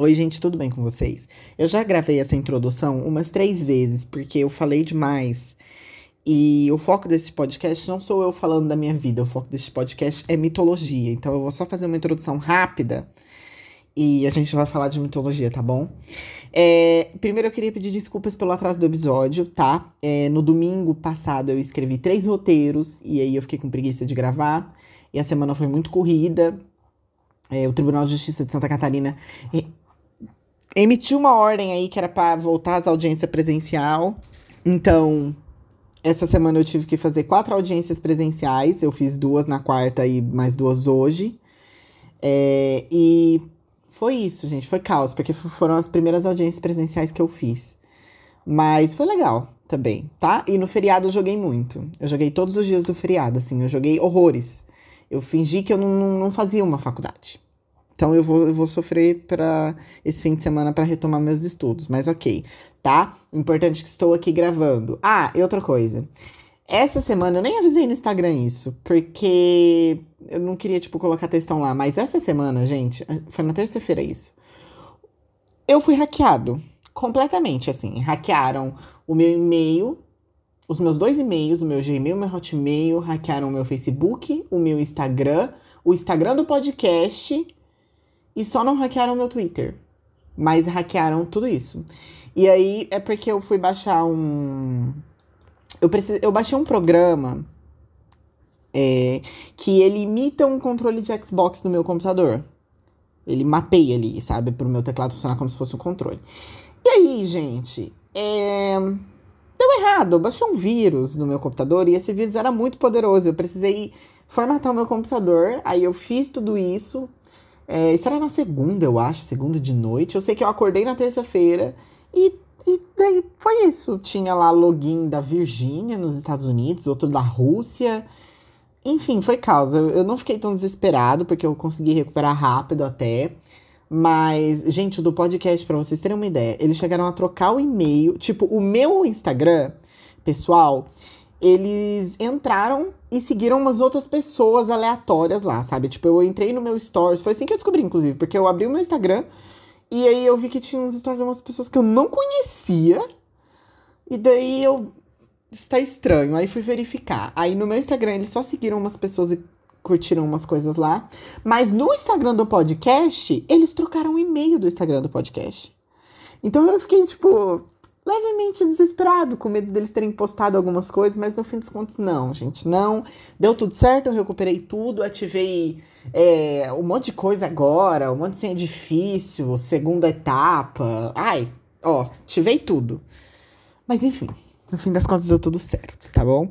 Oi, gente, tudo bem com vocês? Eu já gravei essa introdução umas três vezes, porque eu falei demais. E o foco desse podcast não sou eu falando da minha vida, o foco desse podcast é mitologia. Então eu vou só fazer uma introdução rápida e a gente vai falar de mitologia, tá bom? É, primeiro eu queria pedir desculpas pelo atraso do episódio, tá? É, no domingo passado eu escrevi três roteiros e aí eu fiquei com preguiça de gravar. E a semana foi muito corrida. É, o Tribunal de Justiça de Santa Catarina emitiu uma ordem aí que era para voltar às audiências presencial. Então, essa semana eu tive que fazer quatro audiências presenciais. Eu fiz duas na quarta e mais duas hoje. É, e foi isso, gente. Foi caos, porque foram as primeiras audiências presenciais que eu fiz. Mas foi legal também, tá? E no feriado eu joguei muito. Eu joguei todos os dias do feriado, assim. Eu joguei horrores. Eu fingi que eu não, não fazia uma faculdade. Então eu vou, eu vou sofrer para esse fim de semana para retomar meus estudos, mas ok, tá? Importante que estou aqui gravando. Ah, e outra coisa. Essa semana eu nem avisei no Instagram isso, porque eu não queria, tipo, colocar textão lá, mas essa semana, gente, foi na terça-feira isso. Eu fui hackeado. Completamente, assim. Hackearam o meu e-mail, os meus dois e-mails, o meu Gmail, o meu Hotmail, hackearam o meu Facebook, o meu Instagram, o Instagram do podcast e só não hackearam meu Twitter. Mas hackearam tudo isso. E aí é porque eu fui baixar um. Eu, precis... eu baixei um programa é, que ele imita um controle de Xbox no meu computador. Ele mapeia ali, sabe? Para o meu teclado funcionar como se fosse um controle. E aí, gente, é... deu errado. Eu baixei um vírus no meu computador e esse vírus era muito poderoso. Eu precisei formatar o meu computador. Aí eu fiz tudo isso. É, isso era na segunda, eu acho, segunda de noite. Eu sei que eu acordei na terça-feira e, e daí foi isso. Tinha lá login da Virgínia nos Estados Unidos, outro da Rússia. Enfim, foi causa. Eu, não fiquei tão desesperado, porque eu consegui recuperar rápido até. Mas, gente, do podcast, para vocês terem uma ideia, eles chegaram a trocar o e-mail. Tipo, o meu Instagram, pessoal, eles entraram e seguiram umas outras pessoas aleatórias lá, sabe? Tipo, eu entrei no meu stories, foi assim que eu descobri, inclusive, porque eu abri o meu Instagram e aí eu vi que tinha uns stories de umas pessoas que eu não conhecia. E daí eu. Está estranho. Aí fui verificar. Aí no meu Instagram eles só seguiram umas pessoas e curtiram umas coisas lá. Mas no Instagram do podcast, eles trocaram o e-mail do Instagram do podcast. Então eu fiquei tipo levemente desesperado, com medo deles terem postado algumas coisas, mas no fim dos contos, não, gente, não. Deu tudo certo, eu recuperei tudo, ativei é, um monte de coisa agora, um monte de senha difícil, segunda etapa. Ai, ó, ativei tudo. Mas enfim, no fim das contas deu tudo certo, tá bom?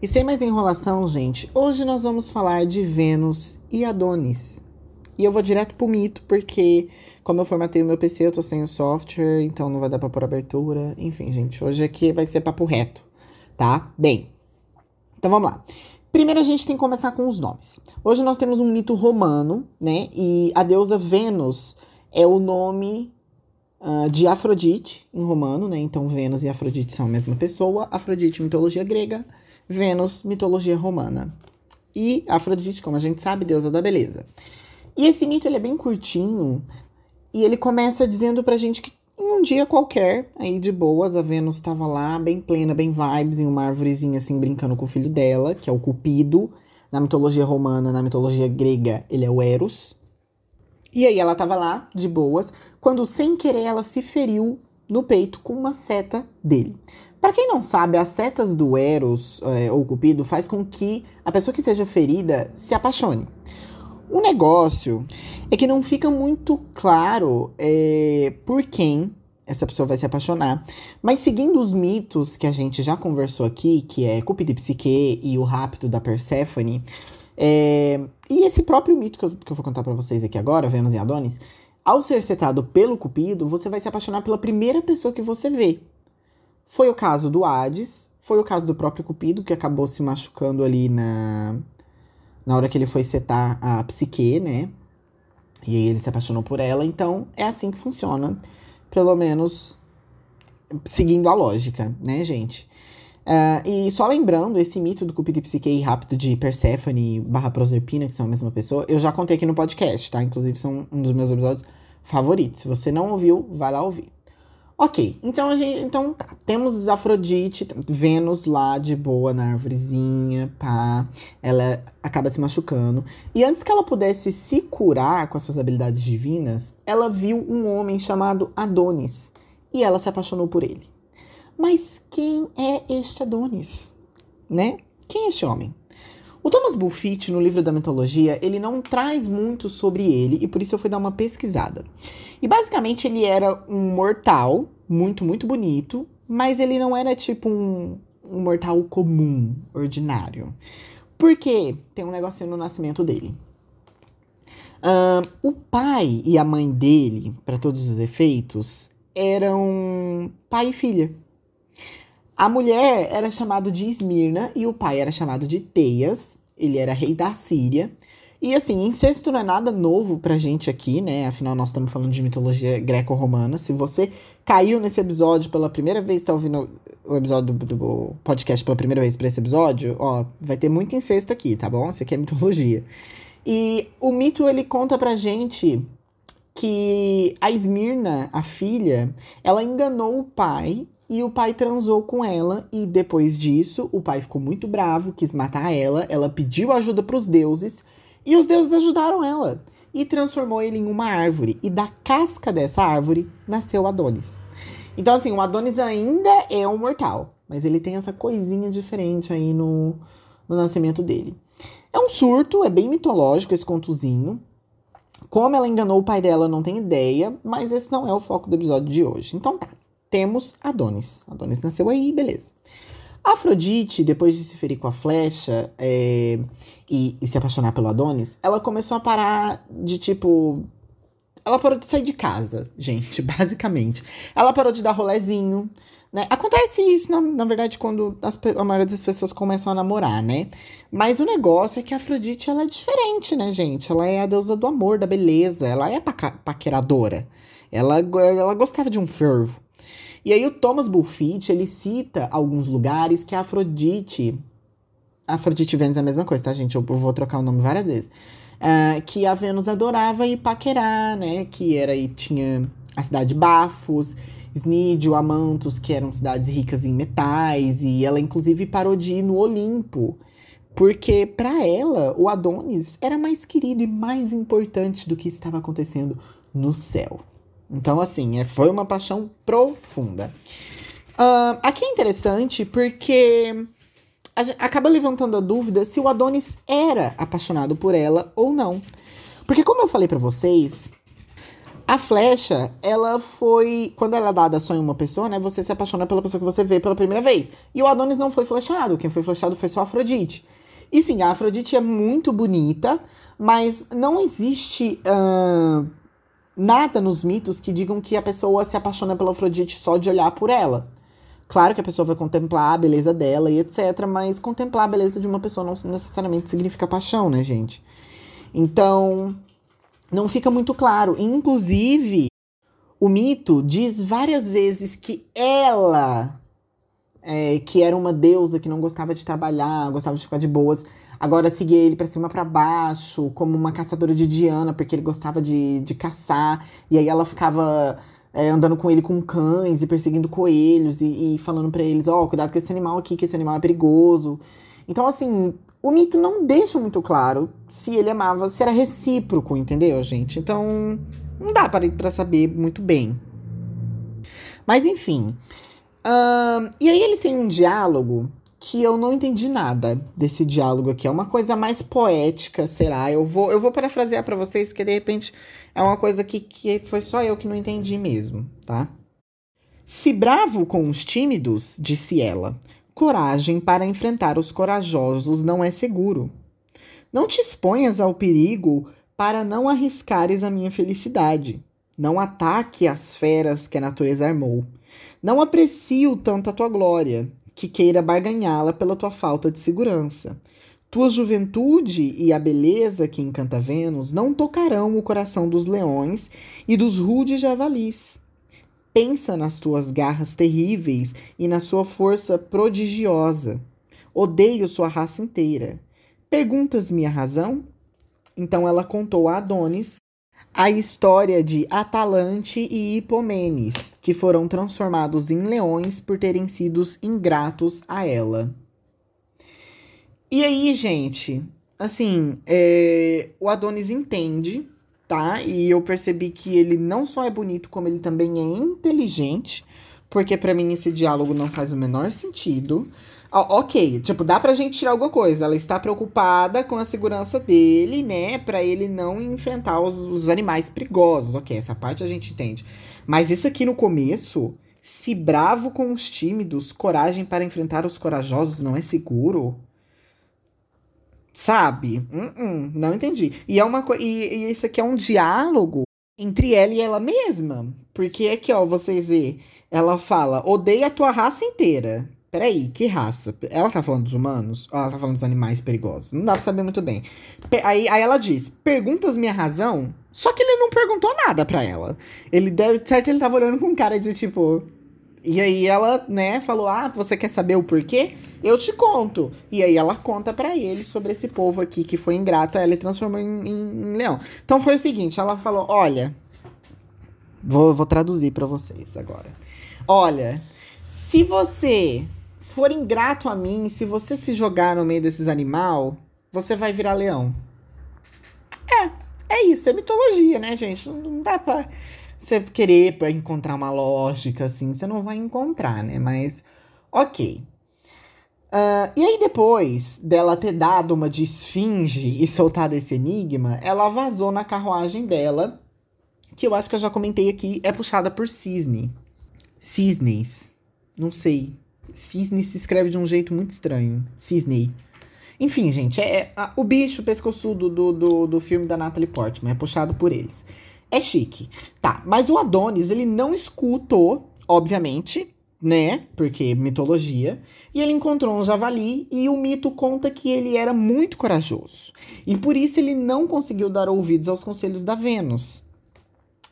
E sem mais enrolação, gente, hoje nós vamos falar de Vênus e Adonis. E eu vou direto pro mito, porque como eu formatei o meu PC, eu tô sem o software, então não vai dar pra pôr abertura. Enfim, gente, hoje aqui vai ser papo reto, tá? Bem, então vamos lá. Primeiro a gente tem que começar com os nomes. Hoje nós temos um mito romano, né? E a deusa Vênus é o nome uh, de Afrodite em romano, né? Então Vênus e Afrodite são a mesma pessoa. Afrodite, mitologia grega. Vênus, mitologia romana. E Afrodite, como a gente sabe, deusa da beleza. E esse mito ele é bem curtinho e ele começa dizendo pra gente que em um dia qualquer, aí de boas, a Vênus estava lá, bem plena, bem vibes, em uma árvorezinha assim, brincando com o filho dela, que é o Cupido. Na mitologia romana, na mitologia grega, ele é o Eros. E aí ela tava lá, de boas, quando sem querer ela se feriu no peito com uma seta dele. Para quem não sabe, as setas do Eros, é, ou Cupido, faz com que a pessoa que seja ferida se apaixone. O negócio é que não fica muito claro é, por quem essa pessoa vai se apaixonar. Mas seguindo os mitos que a gente já conversou aqui, que é Cupido e Psique e o rapto da Perséfone, é, e esse próprio mito que eu, que eu vou contar para vocês aqui agora, Vênus e Adonis, ao ser setado pelo Cupido, você vai se apaixonar pela primeira pessoa que você vê. Foi o caso do Hades, foi o caso do próprio Cupido, que acabou se machucando ali na, na hora que ele foi setar a psique, né? E aí ele se apaixonou por ela. Então, é assim que funciona. Pelo menos seguindo a lógica, né, gente? Uh, e só lembrando, esse mito do Cupido e Psique rápido de Persephone barra Proserpina, que são a mesma pessoa, eu já contei aqui no podcast, tá? Inclusive, são um dos meus episódios favorito. Se você não ouviu, vai lá ouvir. Ok, então a gente. Então tá. Temos Afrodite, Vênus lá de boa na árvorezinha, pá. Ela acaba se machucando. E antes que ela pudesse se curar com as suas habilidades divinas, ela viu um homem chamado Adonis. E ela se apaixonou por ele. Mas quem é este Adonis? Né? Quem é este homem? O Thomas Bulfitt, no livro da mitologia, ele não traz muito sobre ele e por isso eu fui dar uma pesquisada. E basicamente ele era um mortal, muito, muito bonito, mas ele não era tipo um, um mortal comum, ordinário. Porque tem um negocinho no nascimento dele. O pai e a mãe dele, para todos os efeitos, eram pai e filha. A mulher era chamada de Esmirna e o pai era chamado de Teias. Ele era rei da Síria. E assim, incesto não é nada novo pra gente aqui, né? Afinal, nós estamos falando de mitologia greco-romana. Se você caiu nesse episódio pela primeira vez, tá ouvindo o episódio do, do podcast pela primeira vez para esse episódio, ó, vai ter muito incesto aqui, tá bom? Isso aqui é mitologia. E o mito ele conta pra gente que a Esmirna, a filha, ela enganou o pai e o pai transou com ela e depois disso o pai ficou muito bravo, quis matar ela, ela pediu ajuda para os deuses e os deuses ajudaram ela e transformou ele em uma árvore e da casca dessa árvore nasceu Adonis. Então assim, o Adonis ainda é um mortal, mas ele tem essa coisinha diferente aí no, no nascimento dele. É um surto, é bem mitológico esse contozinho. Como ela enganou o pai dela, não tem ideia, mas esse não é o foco do episódio de hoje. Então tá temos Adonis. Adonis nasceu aí, beleza. Afrodite, depois de se ferir com a flecha é, e, e, se apaixonar pelo Adonis, ela começou a parar de tipo. Ela parou de sair de casa, gente, basicamente. Ela parou de dar rolezinho, né? Acontece isso, na, na verdade, quando as, a maioria das pessoas começam a namorar, né? Mas o negócio é que a Afrodite, ela é diferente, né, gente? Ela é a deusa do amor, da beleza, ela é paqueradora. Ela, ela gostava de um fervo. E aí o Thomas Bulfitt, ele cita alguns lugares que a Afrodite... Afrodite e Vênus é a mesma coisa, tá, gente? Eu vou trocar o nome várias vezes. Uh, que a Vênus adorava ir paquerar, né? Que era e tinha a cidade de Bafos, Snídio, Amantos, que eram cidades ricas em metais. E ela, inclusive, parou de ir no Olimpo. Porque, para ela, o Adonis era mais querido e mais importante do que estava acontecendo no céu. Então, assim, é, foi uma paixão profunda. Uh, aqui é interessante porque acaba levantando a dúvida se o Adonis era apaixonado por ela ou não. Porque, como eu falei para vocês, a flecha, ela foi. Quando ela é dada só em uma pessoa, né? Você se apaixona pela pessoa que você vê pela primeira vez. E o Adonis não foi flechado. Quem foi flechado foi só a Afrodite. E sim, a Afrodite é muito bonita, mas não existe. Uh, nada nos mitos que digam que a pessoa se apaixona pela Afrodite só de olhar por ela. Claro que a pessoa vai contemplar a beleza dela e etc, mas contemplar a beleza de uma pessoa não necessariamente significa paixão, né, gente? Então, não fica muito claro. Inclusive, o mito diz várias vezes que ela, é, que era uma deusa que não gostava de trabalhar, gostava de ficar de boas, Agora seguia ele para cima para baixo, como uma caçadora de Diana, porque ele gostava de, de caçar. E aí ela ficava é, andando com ele com cães e perseguindo coelhos e, e falando para eles: ó, oh, cuidado com esse animal aqui, que esse animal é perigoso. Então, assim, o mito não deixa muito claro se ele amava, se era recíproco, entendeu, gente? Então, não dá para saber muito bem. Mas, enfim. E aí eles têm um diálogo que eu não entendi nada desse diálogo aqui. É uma coisa mais poética, será? Eu vou, eu vou parafrasear para vocês que de repente é uma coisa que, que foi só eu que não entendi mesmo, tá? Se bravo com os tímidos, disse ela, coragem para enfrentar os corajosos não é seguro. Não te exponhas ao perigo para não arriscares a minha felicidade. Não ataque as feras que a natureza armou. Não aprecio tanto a tua glória que queira barganhá-la pela tua falta de segurança. Tua juventude e a beleza que encanta Vênus não tocarão o coração dos leões e dos rudes javalis. Pensa nas tuas garras terríveis e na sua força prodigiosa. Odeio sua raça inteira. Perguntas-me a razão? Então ela contou a Adonis a história de Atalante e Hipomenes, que foram transformados em leões por terem sido ingratos a ela. E aí, gente, assim, é, o Adonis entende, tá? E eu percebi que ele não só é bonito, como ele também é inteligente, porque para mim esse diálogo não faz o menor sentido. Ok, tipo, dá pra gente tirar alguma coisa. Ela está preocupada com a segurança dele, né? Pra ele não enfrentar os, os animais perigosos. Ok, essa parte a gente entende. Mas isso aqui no começo, se bravo com os tímidos, coragem para enfrentar os corajosos não é seguro. Sabe? Uh -uh, não entendi. E é uma e, e isso aqui é um diálogo entre ela e ela mesma. Porque aqui, ó, vocês vê, ela fala: odeia a tua raça inteira. Peraí, que raça? Ela tá falando dos humanos? Ou ela tá falando dos animais perigosos? Não dá pra saber muito bem. Aí, aí ela diz: perguntas minha razão? Só que ele não perguntou nada pra ela. Ele deve. Certo, ele tava olhando com cara de tipo. E aí ela, né, falou: Ah, você quer saber o porquê? Eu te conto. E aí ela conta para ele sobre esse povo aqui que foi ingrato ela e transformou em, em, em, leão. Então foi o seguinte: ela falou: Olha. Vou, vou traduzir para vocês agora. Olha, se você for ingrato a mim, se você se jogar no meio desses animal, você vai virar leão. É, é isso, é mitologia, né, gente? Não, dá pra você querer pra encontrar uma lógica, assim, você não vai encontrar, né? Mas, ok. Uh, e aí, depois dela ter dado uma de esfinge e soltado esse enigma, ela vazou na carruagem dela, que eu acho que eu já comentei aqui, é puxada por cisne. Cisnes. Não sei. Cisne se escreve de um jeito muito estranho. Cisney. Enfim, gente, é, é o bicho pescoçudo do, do, do filme da Natalie Portman. É puxado por eles. É chique. Tá, mas o Adonis, ele não escutou, obviamente, né? Porque mitologia. E ele encontrou um javali e o mito conta que ele era muito corajoso. E por isso ele não conseguiu dar ouvidos aos conselhos da Vênus.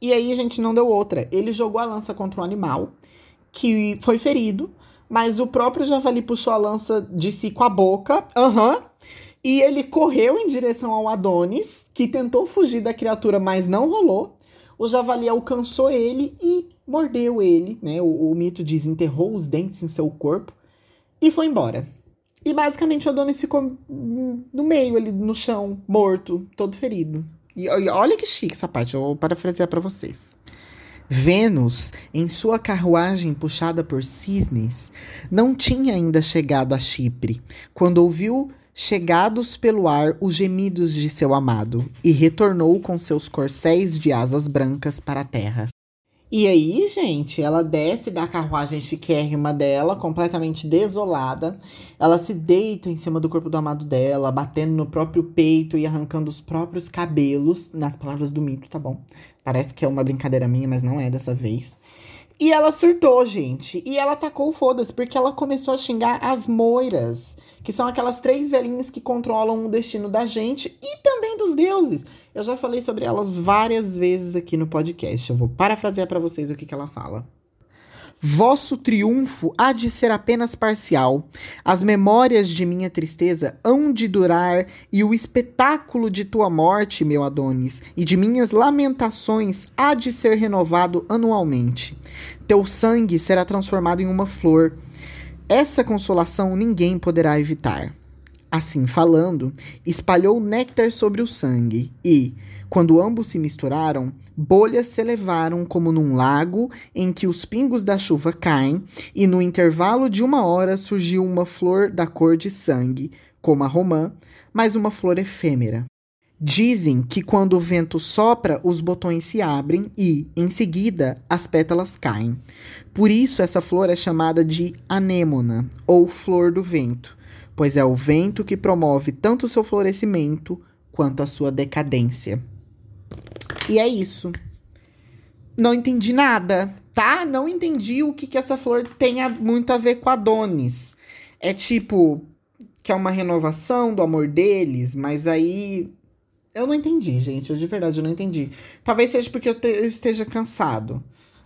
E aí a gente não deu outra. Ele jogou a lança contra um animal, que foi ferido, mas o próprio javali puxou a lança de si com a boca. Aham. Uhum, e ele correu em direção ao Adonis, que tentou fugir da criatura, mas não rolou. O javali alcançou ele e mordeu ele, né? O, o mito diz, enterrou os dentes em seu corpo e foi embora. E basicamente o Adonis ficou no meio ali, no chão, morto, todo ferido. E, e olha que chique essa parte, eu vou parafrasear para vocês. Vênus, em sua carruagem puxada por cisnes, não tinha ainda chegado a Chipre, quando ouviu chegados pelo ar os gemidos de seu amado, e retornou com seus corcéis de asas brancas para a terra. E aí, gente, ela desce da carruagem chiquérrima dela, completamente desolada. Ela se deita em cima do corpo do amado dela, batendo no próprio peito e arrancando os próprios cabelos, nas palavras do mito, tá bom? Parece que é uma brincadeira minha, mas não é dessa vez. E ela surtou, gente. E ela tacou foda-se, porque ela começou a xingar as moiras, que são aquelas três velhinhas que controlam o destino da gente e também dos deuses. Eu já falei sobre elas várias vezes aqui no podcast. Eu vou parafrasear para vocês o que, que ela fala. Vosso triunfo há de ser apenas parcial. As memórias de minha tristeza hão de durar, e o espetáculo de tua morte, meu Adonis, e de minhas lamentações há de ser renovado anualmente. Teu sangue será transformado em uma flor. Essa consolação ninguém poderá evitar. Assim falando, espalhou néctar sobre o sangue, e, quando ambos se misturaram, bolhas se elevaram como num lago em que os pingos da chuva caem, e no intervalo de uma hora surgiu uma flor da cor de sangue, como a romã, mas uma flor efêmera. Dizem que quando o vento sopra, os botões se abrem e, em seguida, as pétalas caem. Por isso, essa flor é chamada de anêmona, ou flor do vento pois é o vento que promove tanto o seu florescimento quanto a sua decadência. E é isso. Não entendi nada, tá? Não entendi o que, que essa flor tenha muito a ver com Adonis. É tipo, que é uma renovação do amor deles, mas aí. Eu não entendi, gente. Eu de verdade eu não entendi. Talvez seja porque eu, te, eu esteja cansado.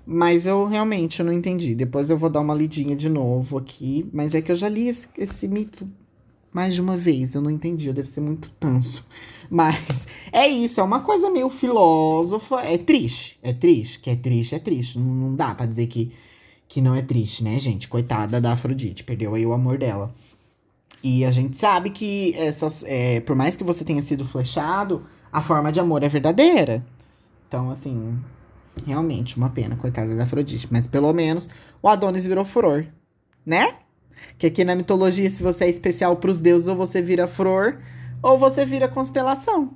Mas eu realmente não entendi. Depois eu vou dar uma lidinha de novo aqui. Mas é que eu já li esse, esse mito mais de uma vez. Eu não entendi, eu devo ser muito tanso. Mas é isso, é uma coisa meio filósofa. É triste, é triste. Que é triste, é triste. Não, não dá para dizer que, que não é triste, né, gente? Coitada da Afrodite, perdeu aí o amor dela. E a gente sabe que essas, é, por mais que você tenha sido flechado, a forma de amor é verdadeira. Então, assim, realmente, uma pena, coitada da Afrodite. Mas pelo menos o Adonis virou furor, né? Que aqui na mitologia, se você é especial pros deuses, ou você vira furor, ou você vira constelação.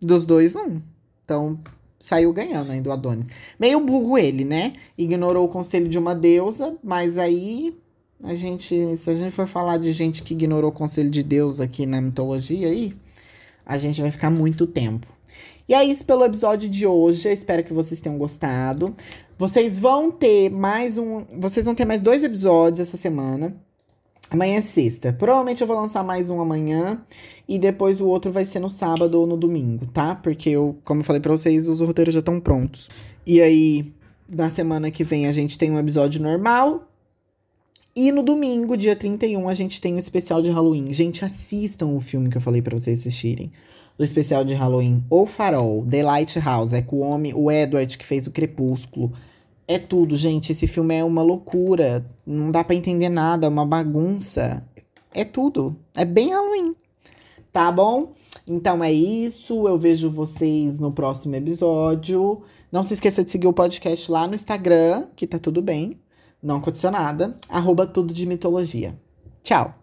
Dos dois, um. Então, saiu ganhando ainda o Adonis. Meio burro ele, né? Ignorou o conselho de uma deusa, mas aí a gente, se a gente for falar de gente que ignorou o conselho de Deus aqui na mitologia aí, a gente vai ficar muito tempo. E é isso pelo episódio de hoje. Eu espero que vocês tenham gostado. Vocês vão ter mais um, vocês vão ter mais dois episódios essa semana. Amanhã é sexta. Provavelmente eu vou lançar mais um amanhã. E depois o outro vai ser no sábado ou no domingo, tá? Porque eu, como eu falei pra vocês, os roteiros já estão prontos. E aí, na semana que vem, a gente tem um episódio normal. E no domingo, dia 31, a gente tem o um especial de Halloween. Gente, assistam o filme que eu falei para vocês assistirem. Do especial de Halloween. O Farol, The Lighthouse. É com o homem, o Edward, que fez o Crepúsculo. É tudo, gente. Esse filme é uma loucura. Não dá para entender nada, é uma bagunça. É tudo. É bem Halloween. Tá bom? Então é isso. Eu vejo vocês no próximo episódio. Não se esqueça de seguir o podcast lá no Instagram, que tá tudo bem. Não aconteceu nada. Arroba tudo de mitologia. Tchau!